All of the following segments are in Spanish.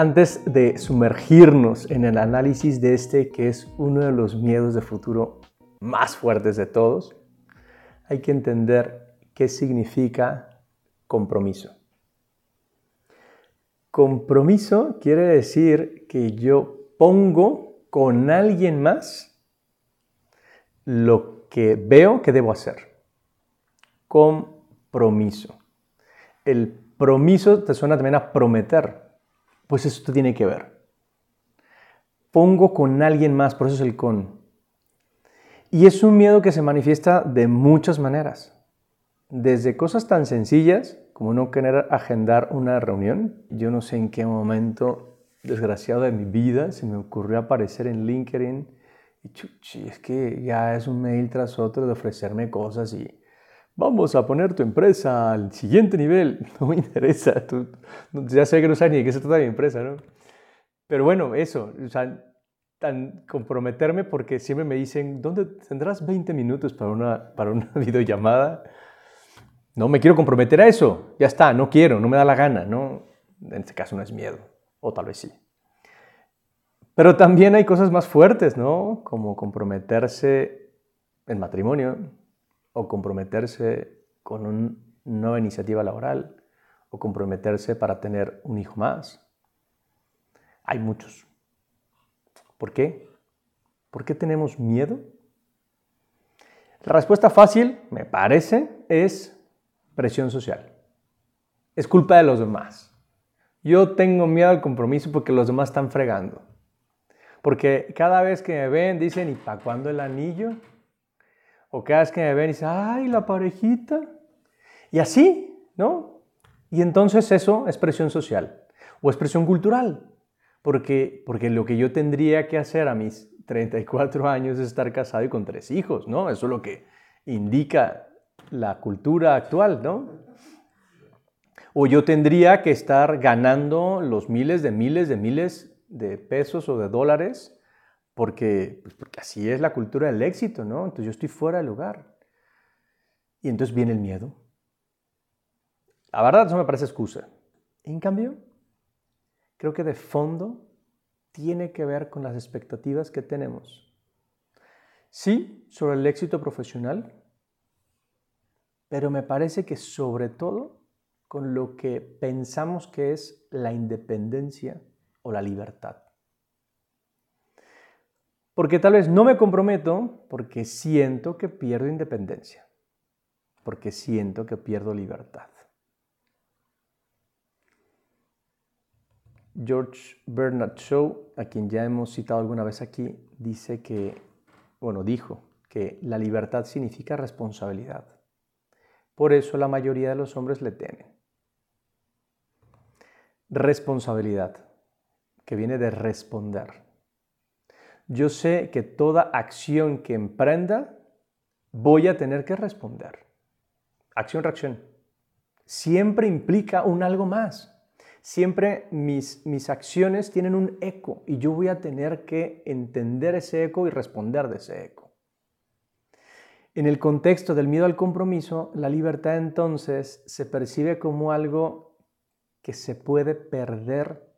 Antes de sumergirnos en el análisis de este, que es uno de los miedos de futuro más fuertes de todos, hay que entender qué significa compromiso. Compromiso quiere decir que yo pongo con alguien más lo que veo que debo hacer. Compromiso. El promiso te suena también a prometer. Pues esto tiene que ver. Pongo con alguien más, por eso es el con. Y es un miedo que se manifiesta de muchas maneras. Desde cosas tan sencillas como no querer agendar una reunión. Yo no sé en qué momento desgraciado de mi vida se me ocurrió aparecer en LinkedIn y chuchi, es que ya es un mail tras otro de ofrecerme cosas y vamos a poner tu empresa al siguiente nivel. No me interesa, tú, ya sé que no sabes ni de qué se trata mi empresa, ¿no? Pero bueno, eso, o sea, tan comprometerme porque siempre me dicen, ¿dónde tendrás 20 minutos para una, para una videollamada? No me quiero comprometer a eso, ya está, no quiero, no me da la gana, ¿no? En este caso no es miedo, o tal vez sí. Pero también hay cosas más fuertes, ¿no? Como comprometerse en matrimonio, o comprometerse con una nueva iniciativa laboral, o comprometerse para tener un hijo más. Hay muchos. ¿Por qué? ¿Por qué tenemos miedo? La respuesta fácil, me parece, es presión social. Es culpa de los demás. Yo tengo miedo al compromiso porque los demás están fregando. Porque cada vez que me ven dicen, ¿y para cuándo el anillo? O cada vez que me ven dicen, ¡ay, la parejita! Y así, ¿no? Y entonces eso es presión social o es presión cultural. Porque, porque lo que yo tendría que hacer a mis 34 años es estar casado y con tres hijos, ¿no? Eso es lo que indica la cultura actual, ¿no? O yo tendría que estar ganando los miles de miles de miles de pesos o de dólares porque, pues porque así es la cultura del éxito, ¿no? Entonces yo estoy fuera del lugar. Y entonces viene el miedo. La verdad, eso me parece excusa. En cambio, creo que de fondo tiene que ver con las expectativas que tenemos. Sí, sobre el éxito profesional, pero me parece que sobre todo con lo que pensamos que es la independencia o la libertad. Porque tal vez no me comprometo porque siento que pierdo independencia, porque siento que pierdo libertad. George Bernard Shaw, a quien ya hemos citado alguna vez aquí, dice que, bueno, dijo que la libertad significa responsabilidad. Por eso la mayoría de los hombres le temen. Responsabilidad, que viene de responder. Yo sé que toda acción que emprenda voy a tener que responder. Acción-reacción. Siempre implica un algo más. Siempre mis, mis acciones tienen un eco y yo voy a tener que entender ese eco y responder de ese eco. En el contexto del miedo al compromiso, la libertad entonces se percibe como algo que se puede perder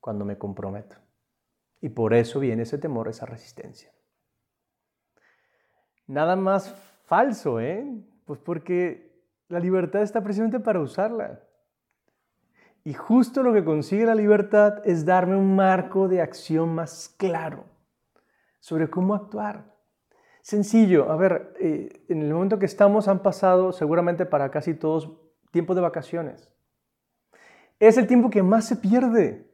cuando me comprometo. Y por eso viene ese temor, esa resistencia. Nada más falso, ¿eh? Pues porque la libertad está precisamente para usarla. Y justo lo que consigue la libertad es darme un marco de acción más claro sobre cómo actuar. Sencillo, a ver, eh, en el momento que estamos han pasado seguramente para casi todos tiempo de vacaciones. Es el tiempo que más se pierde.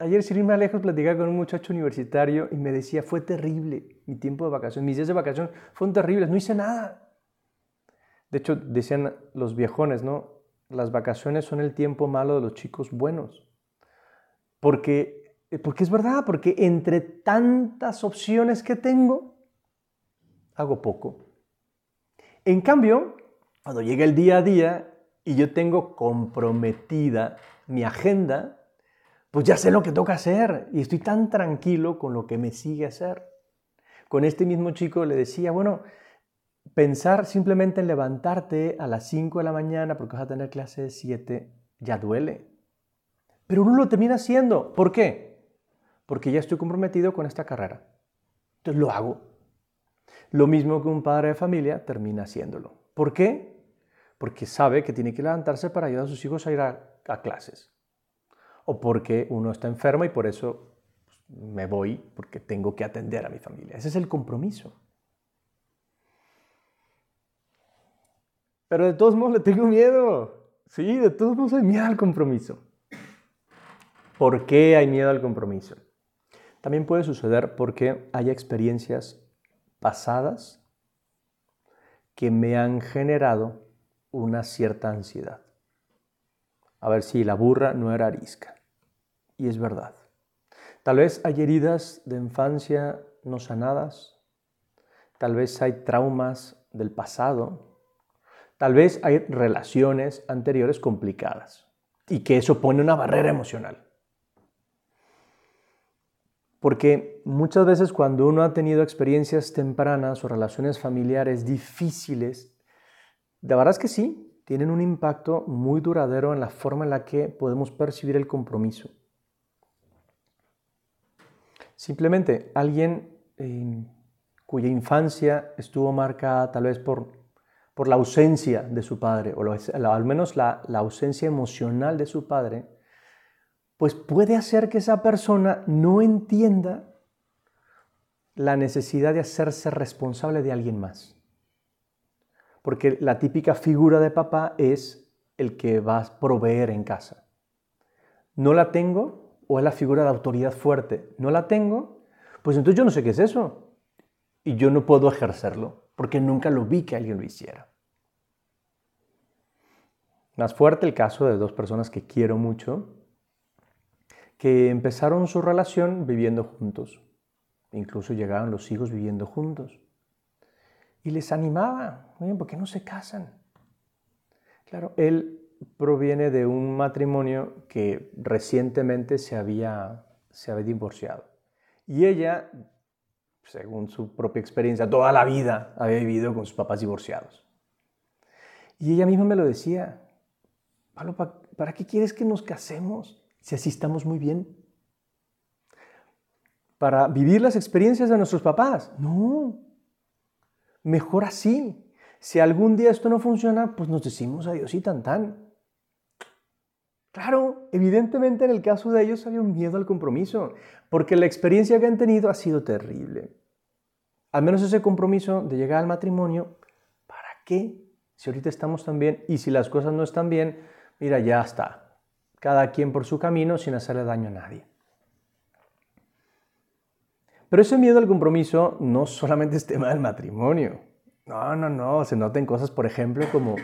Ayer, sin irme lejos, platicaba con un muchacho universitario y me decía, fue terrible mi tiempo de vacaciones, mis días de vacaciones fueron terribles, no hice nada. De hecho, decían los viejones, ¿no? Las vacaciones son el tiempo malo de los chicos buenos. Porque, porque es verdad, porque entre tantas opciones que tengo, hago poco. En cambio, cuando llega el día a día y yo tengo comprometida mi agenda, pues ya sé lo que toca hacer y estoy tan tranquilo con lo que me sigue hacer. Con este mismo chico le decía, bueno, pensar simplemente en levantarte a las 5 de la mañana porque vas a tener clase de 7 ya duele. Pero uno lo termina haciendo. ¿Por qué? Porque ya estoy comprometido con esta carrera. Entonces lo hago. Lo mismo que un padre de familia termina haciéndolo. ¿Por qué? Porque sabe que tiene que levantarse para ayudar a sus hijos a ir a, clases. O porque uno está enfermo y por eso pues, me voy porque tengo que atender a mi familia. Ese es el compromiso. Pero de todos modos le tengo miedo. Sí, de todos modos hay miedo al compromiso. ¿Por qué hay miedo al compromiso? También puede suceder porque hay experiencias pasadas que me han generado una cierta ansiedad. A ver si la burra no era arisca. Y es verdad. Tal vez hay heridas de infancia no sanadas. Tal vez hay traumas del pasado Tal vez hay relaciones anteriores complicadas y que eso pone una barrera emocional. Porque muchas veces cuando uno ha tenido experiencias tempranas o relaciones familiares difíciles, de verdad es que sí, tienen un impacto muy duradero en la forma en la que podemos percibir el compromiso. Simplemente alguien eh, cuya infancia estuvo marcada tal vez por por la ausencia de su padre, o al menos la, la ausencia emocional de su padre, pues puede hacer que esa persona no entienda la necesidad de hacerse responsable de alguien más. Porque la típica figura de papá es el que va a proveer en casa. No la tengo, o es la figura de autoridad fuerte. No la tengo, pues entonces yo no sé qué es eso. Y yo no puedo ejercerlo, porque nunca lo vi que alguien lo hiciera. Más fuerte el caso de dos personas que quiero mucho, que empezaron su relación viviendo juntos. Incluso llegaron los hijos viviendo juntos. Y les animaba, oye, ¿por qué no se casan? Claro, él proviene de un matrimonio que recientemente se había, se había divorciado. Y ella, según su propia experiencia, toda la vida había vivido con sus papás divorciados. Y ella misma me lo decía, Pablo, ¿para qué quieres que nos casemos si así estamos muy bien? Para vivir las experiencias de nuestros papás. No, mejor así. Si algún día esto no funciona, pues nos decimos adiós y tan tan. Claro, evidentemente en el caso de ellos había un miedo al compromiso, porque la experiencia que han tenido ha sido terrible. Al menos ese compromiso de llegar al matrimonio, ¿para qué? Si ahorita estamos tan bien y si las cosas no están bien, mira, ya está. Cada quien por su camino sin hacerle daño a nadie. Pero ese miedo al compromiso no solamente es tema del matrimonio. No, no, no. Se notan cosas, por ejemplo, como,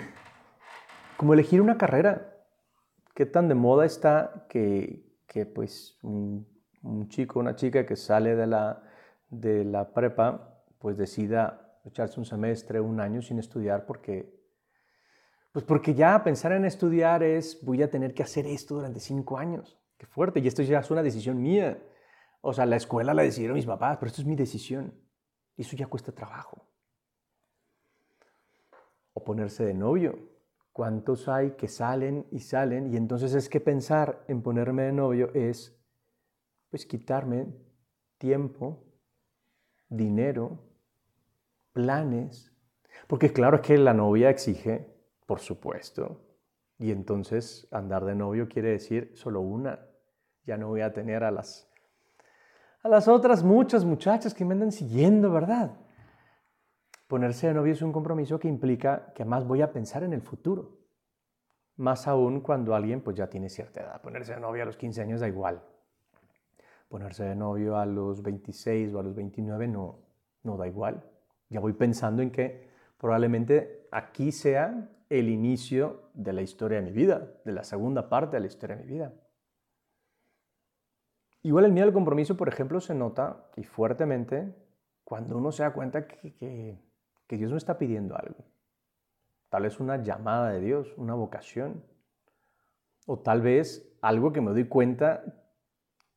como elegir una carrera. ¿Qué tan de moda está que, que pues, un, chico, una chica que sale de la, de la prepa, pues decida echarse un semestre, un año sin estudiar porque pues porque ya pensar en estudiar es, voy a tener que hacer esto durante cinco años. Qué fuerte. Y esto ya es una decisión mía. O sea, la escuela la decidieron mis papás, pero esto es mi decisión. Y eso ya cuesta trabajo. O ponerse de novio. ¿Cuántos hay que salen y salen? Y entonces es que pensar en ponerme de novio es, pues, quitarme tiempo, dinero, planes. Porque claro es que la novia exige por supuesto. Y entonces andar de novio quiere decir solo una. Ya no voy a tener a las, a las otras muchas muchachas que me andan siguiendo, ¿verdad? Ponerse de novio es un compromiso que implica que más voy a pensar en el futuro. Más aún cuando alguien pues ya tiene cierta edad. Ponerse de novio a los 15 años da igual. Ponerse de novio a los 26 o a los 29 no, no da igual. Ya voy pensando en que probablemente aquí sea el inicio de la historia de mi vida, de la segunda parte de la historia de mi vida. Igual el miedo al compromiso, por ejemplo, se nota y fuertemente cuando uno se da cuenta que, Dios me está pidiendo algo. Tal vez una llamada de Dios, una vocación. O tal vez algo que me doy cuenta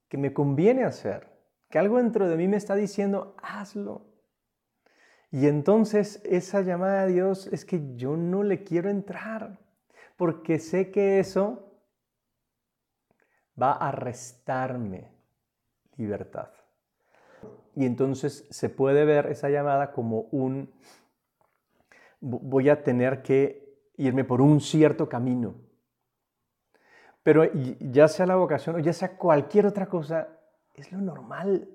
que me conviene hacer. Que algo dentro de mí me está diciendo, hazlo. Y entonces esa llamada de Dios es que yo no le quiero entrar, porque sé que eso va a restarme libertad. Y entonces se puede ver esa llamada como un, voy a tener que irme por un cierto camino. Pero ya sea la vocación o ya sea cualquier otra cosa, es lo normal.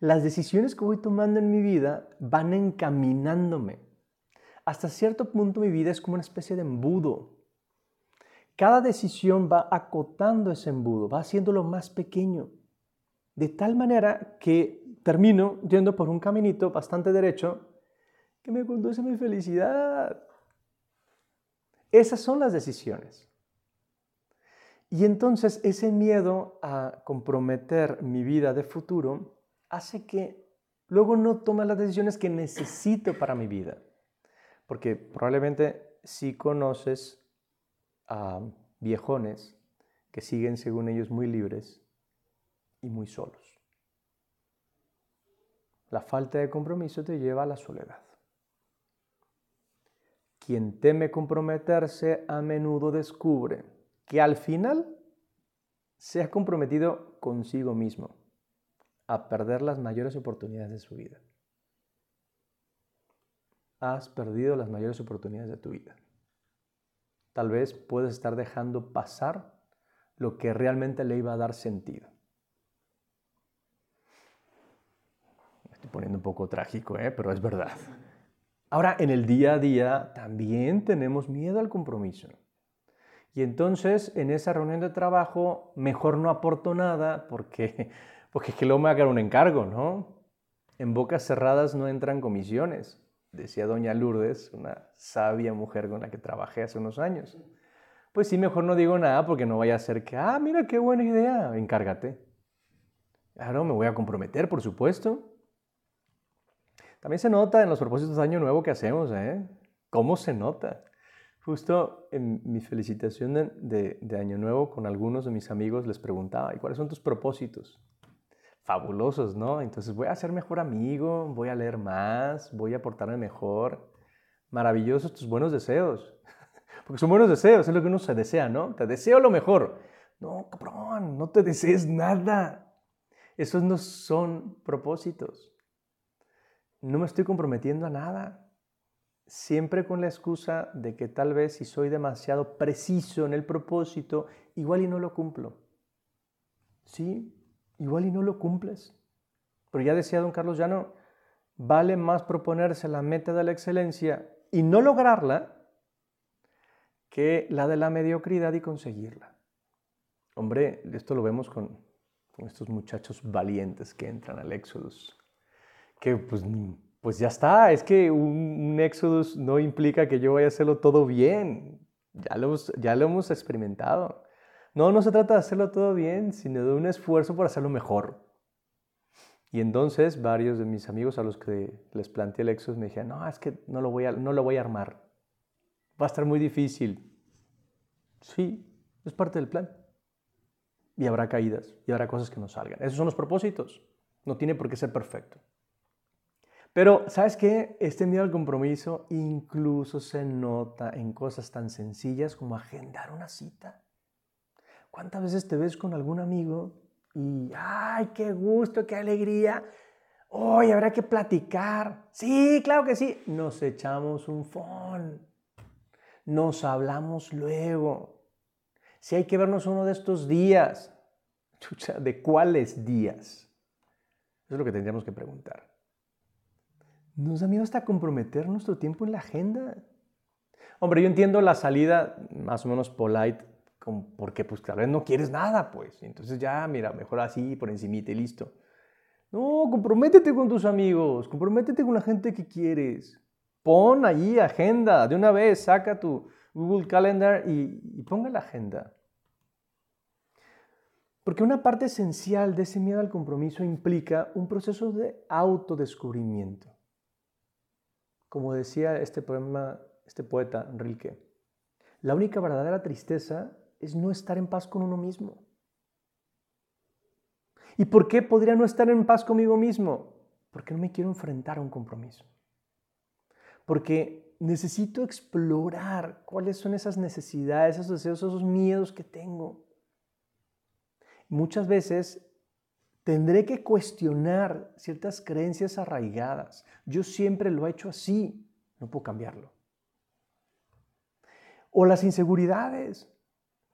Las decisiones que voy tomando en mi vida van encaminándome. Hasta cierto punto mi vida es como una especie de embudo. Cada decisión va acotando ese embudo, va haciéndolo más pequeño. De tal manera que termino yendo por un caminito bastante derecho que me conduce a mi felicidad. Esas son las decisiones. Y entonces ese miedo a comprometer mi vida de futuro hace que luego no tome las decisiones que necesito para mi vida. Porque probablemente si conoces a viejones que siguen según ellos muy libres y muy solos. La falta de compromiso te lleva a la soledad. Quien teme comprometerse a menudo descubre que al final se ha comprometido consigo mismo a perder las mayores oportunidades de su vida. Has perdido las mayores oportunidades de tu vida. Tal vez puedes estar dejando pasar lo que realmente le iba a dar sentido. Me estoy poniendo un poco trágico, ¿eh? pero es verdad. Ahora, en el día a día también tenemos miedo al compromiso. Y entonces, en esa reunión de trabajo, mejor no aporto nada porque porque es que luego me quedar un encargo, ¿no? En bocas cerradas no entran comisiones, decía doña Lourdes, una sabia mujer con la que trabajé hace unos años. Pues sí, mejor no digo nada porque no vaya a ser que, ah, mira qué buena idea, encárgate. Claro, me voy a comprometer, por supuesto. También se nota en los propósitos de Año Nuevo que hacemos, ¿eh? ¿Cómo se nota? Justo en mi felicitación de, de Año Nuevo con algunos de mis amigos les preguntaba, ¿y cuáles son tus propósitos? fabulosos, ¿no? Entonces voy a ser mejor amigo, voy a leer más, voy a portarme mejor. Maravillosos tus buenos deseos. Porque son buenos deseos, es lo que uno se desea, ¿no? Te deseo lo mejor. No, cabrón, no te desees nada. Esos no son propósitos. No me estoy comprometiendo a nada. Siempre con la excusa de que tal vez si soy demasiado preciso en el propósito, igual y no lo cumplo. Sí, igual y no lo cumples. Pero ya decía don Carlos Llano, vale más proponerse la meta de la excelencia y no lograrla que la de la mediocridad y conseguirla. Hombre, esto lo vemos con, estos muchachos valientes que entran al Éxodus, que pues, pues ya está, es que un, un Éxodus no implica que yo vaya a hacerlo todo bien, ya lo, ya lo hemos experimentado. No, no se trata de hacerlo todo bien, sino de un esfuerzo por hacerlo mejor. Y entonces varios de mis amigos a los que les planteé el Exos me dijeron, no, es que no lo, voy a, no lo voy a armar. Va a estar muy difícil. Sí, es parte del plan. Y habrá caídas, y habrá cosas que no salgan. Esos son los propósitos. No tiene por qué ser perfecto. Pero, ¿sabes qué? Este miedo al compromiso incluso se nota en cosas tan sencillas como agendar una cita. ¿Cuántas veces te ves con algún amigo y, ay, qué gusto, qué alegría? Hoy habrá que platicar. Sí, claro que sí. Nos echamos un phone. Nos hablamos luego. Si hay que vernos uno de estos días. Chucha, ¿de cuáles días? Eso es lo que tendríamos que preguntar. ¿Nos da miedo hasta comprometer nuestro tiempo en la agenda? Hombre, yo entiendo la salida más o menos polite porque pues tal vez no quieres nada, pues. Entonces ya, mira, mejor así, por encimita y listo. No, comprométete con tus amigos, comprométete con la gente que quieres. Pon allí agenda, de una vez, saca tu Google Calendar y, y ponga la agenda. Porque una parte esencial de ese miedo al compromiso implica un proceso de autodescubrimiento. Como decía este poema, este poeta Rilke, la única verdadera tristeza es no estar en paz con uno mismo. ¿Y por qué podría no estar en paz conmigo mismo? Porque no me quiero enfrentar a un compromiso. Porque necesito explorar cuáles son esas necesidades, esos deseos, esos miedos que tengo. Muchas veces tendré que cuestionar ciertas creencias arraigadas. Yo siempre lo he hecho así, no puedo cambiarlo. O las inseguridades.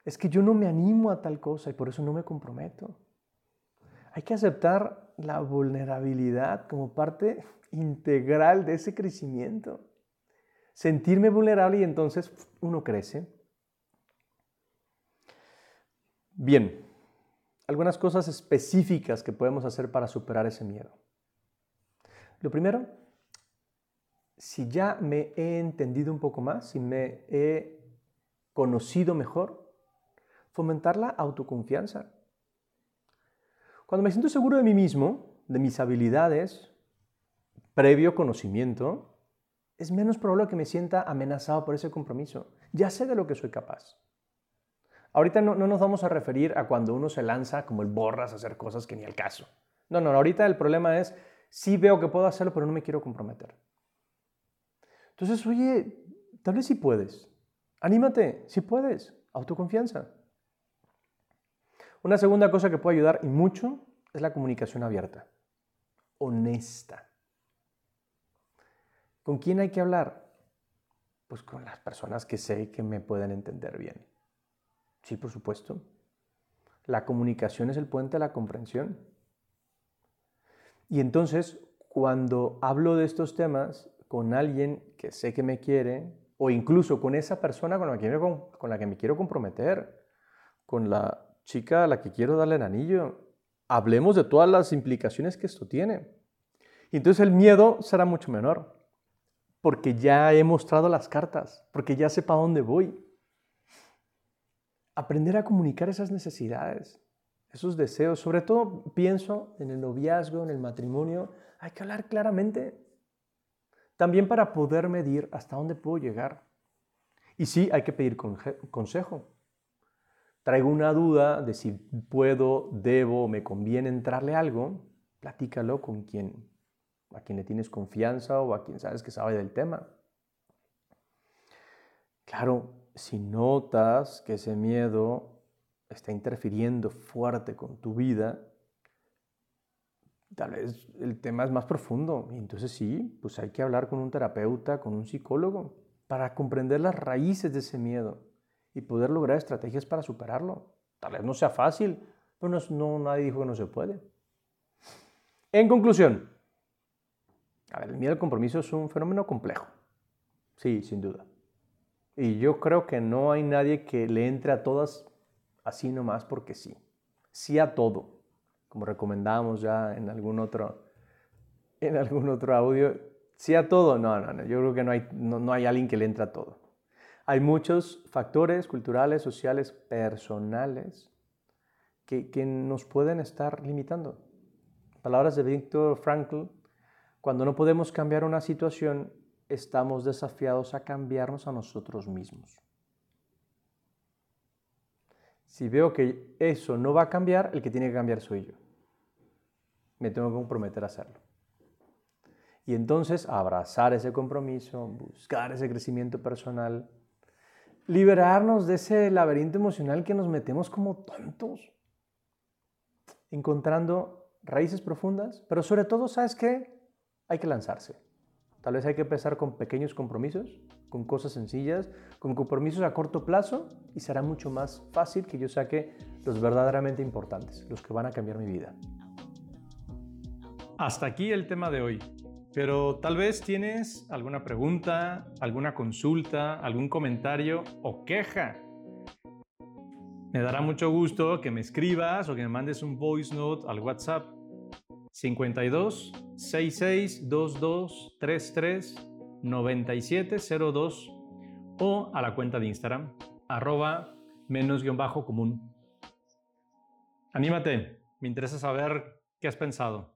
Es que yo no me animo a tal cosa y por eso no me comprometo. Hay que aceptar la vulnerabilidad como parte integral de ese crecimiento. Sentirme vulnerable y entonces uno crece. Bien, algunas cosas específicas que podemos hacer para superar ese miedo. Lo primero, si ya me he entendido un poco más, si me he conocido mejor, fomentar la autoconfianza. Cuando me siento seguro de mí mismo, de mis habilidades, previo conocimiento, es menos probable que me sienta amenazado por ese compromiso. Ya sé de lo que soy capaz. Ahorita no, nos vamos a referir a cuando uno se lanza como el borras a hacer cosas que ni al caso. No, no, ahorita el problema es, sí veo que puedo hacerlo, pero no me quiero comprometer. Entonces, oye, tal vez sí puedes. Anímate, sí puedes. Autoconfianza. Una segunda cosa que puede ayudar y mucho es la comunicación abierta, honesta. ¿Con quién hay que hablar? Pues con las personas que sé que me pueden entender bien. Sí, por supuesto. La comunicación es el puente a la comprensión. Y entonces, cuando hablo de estos temas con alguien que sé que me quiere, o incluso con esa persona con la que me, con la que me quiero comprometer, con la chica a la que quiero darle el anillo, hablemos de todas las implicaciones que esto tiene. Y entonces el miedo será mucho menor, porque ya he mostrado las cartas, porque ya sé para dónde voy aprender a comunicar esas necesidades, esos deseos. Sobre todo pienso en el noviazgo, en el matrimonio. Hay que hablar claramente. También para poder medir hasta dónde puedo llegar. Y sí, hay que pedir consejo. Traigo una duda de si puedo, debo, me conviene entrarle algo, platícalo con quien, a quien le tienes confianza o a quien sabes que sabe del tema. Claro, si notas que ese miedo está interfiriendo fuerte con tu vida, tal vez el tema es más profundo. Y entonces sí, pues hay que hablar con un terapeuta, con un psicólogo, para comprender las raíces de ese miedo y poder lograr estrategias para superarlo. Tal vez no sea fácil, pero no, nadie dijo que no se puede. En conclusión, a ver, el miedo al compromiso es un fenómeno complejo. Sí, sin duda. Y yo creo que no hay nadie que le entre a todas así nomás porque sí. Sí a todo, como recomendábamos ya en algún otro, en algún otro audio. Sí a todo, no, no, no. Yo creo que no hay, no, hay alguien que le entre a todo. Hay muchos factores culturales, sociales, personales que, que nos pueden estar limitando. Palabras de Víctor Frankl, cuando no podemos cambiar una situación, estamos desafiados a cambiarnos a nosotros mismos. Si veo que eso no va a cambiar, el que tiene que cambiar soy yo. Me tengo que comprometer a hacerlo. Y entonces abrazar ese compromiso, buscar ese crecimiento personal, liberarnos de ese laberinto emocional que nos metemos como tontos, encontrando raíces profundas, pero sobre todo, ¿sabes qué? Hay que lanzarse. Tal vez hay que empezar con pequeños compromisos, con cosas sencillas, con compromisos a corto plazo y será mucho más fácil que yo saque los verdaderamente importantes, los que van a cambiar mi vida. Hasta aquí el tema de hoy. Pero tal vez tienes alguna pregunta, alguna consulta, algún comentario o queja. Me dará mucho gusto que me escribas o que me mandes un voice note al WhatsApp 52 66 22 33 9702 o a la cuenta de Instagram arroba menos guion bajo común. Anímate, me interesa saber qué has pensado.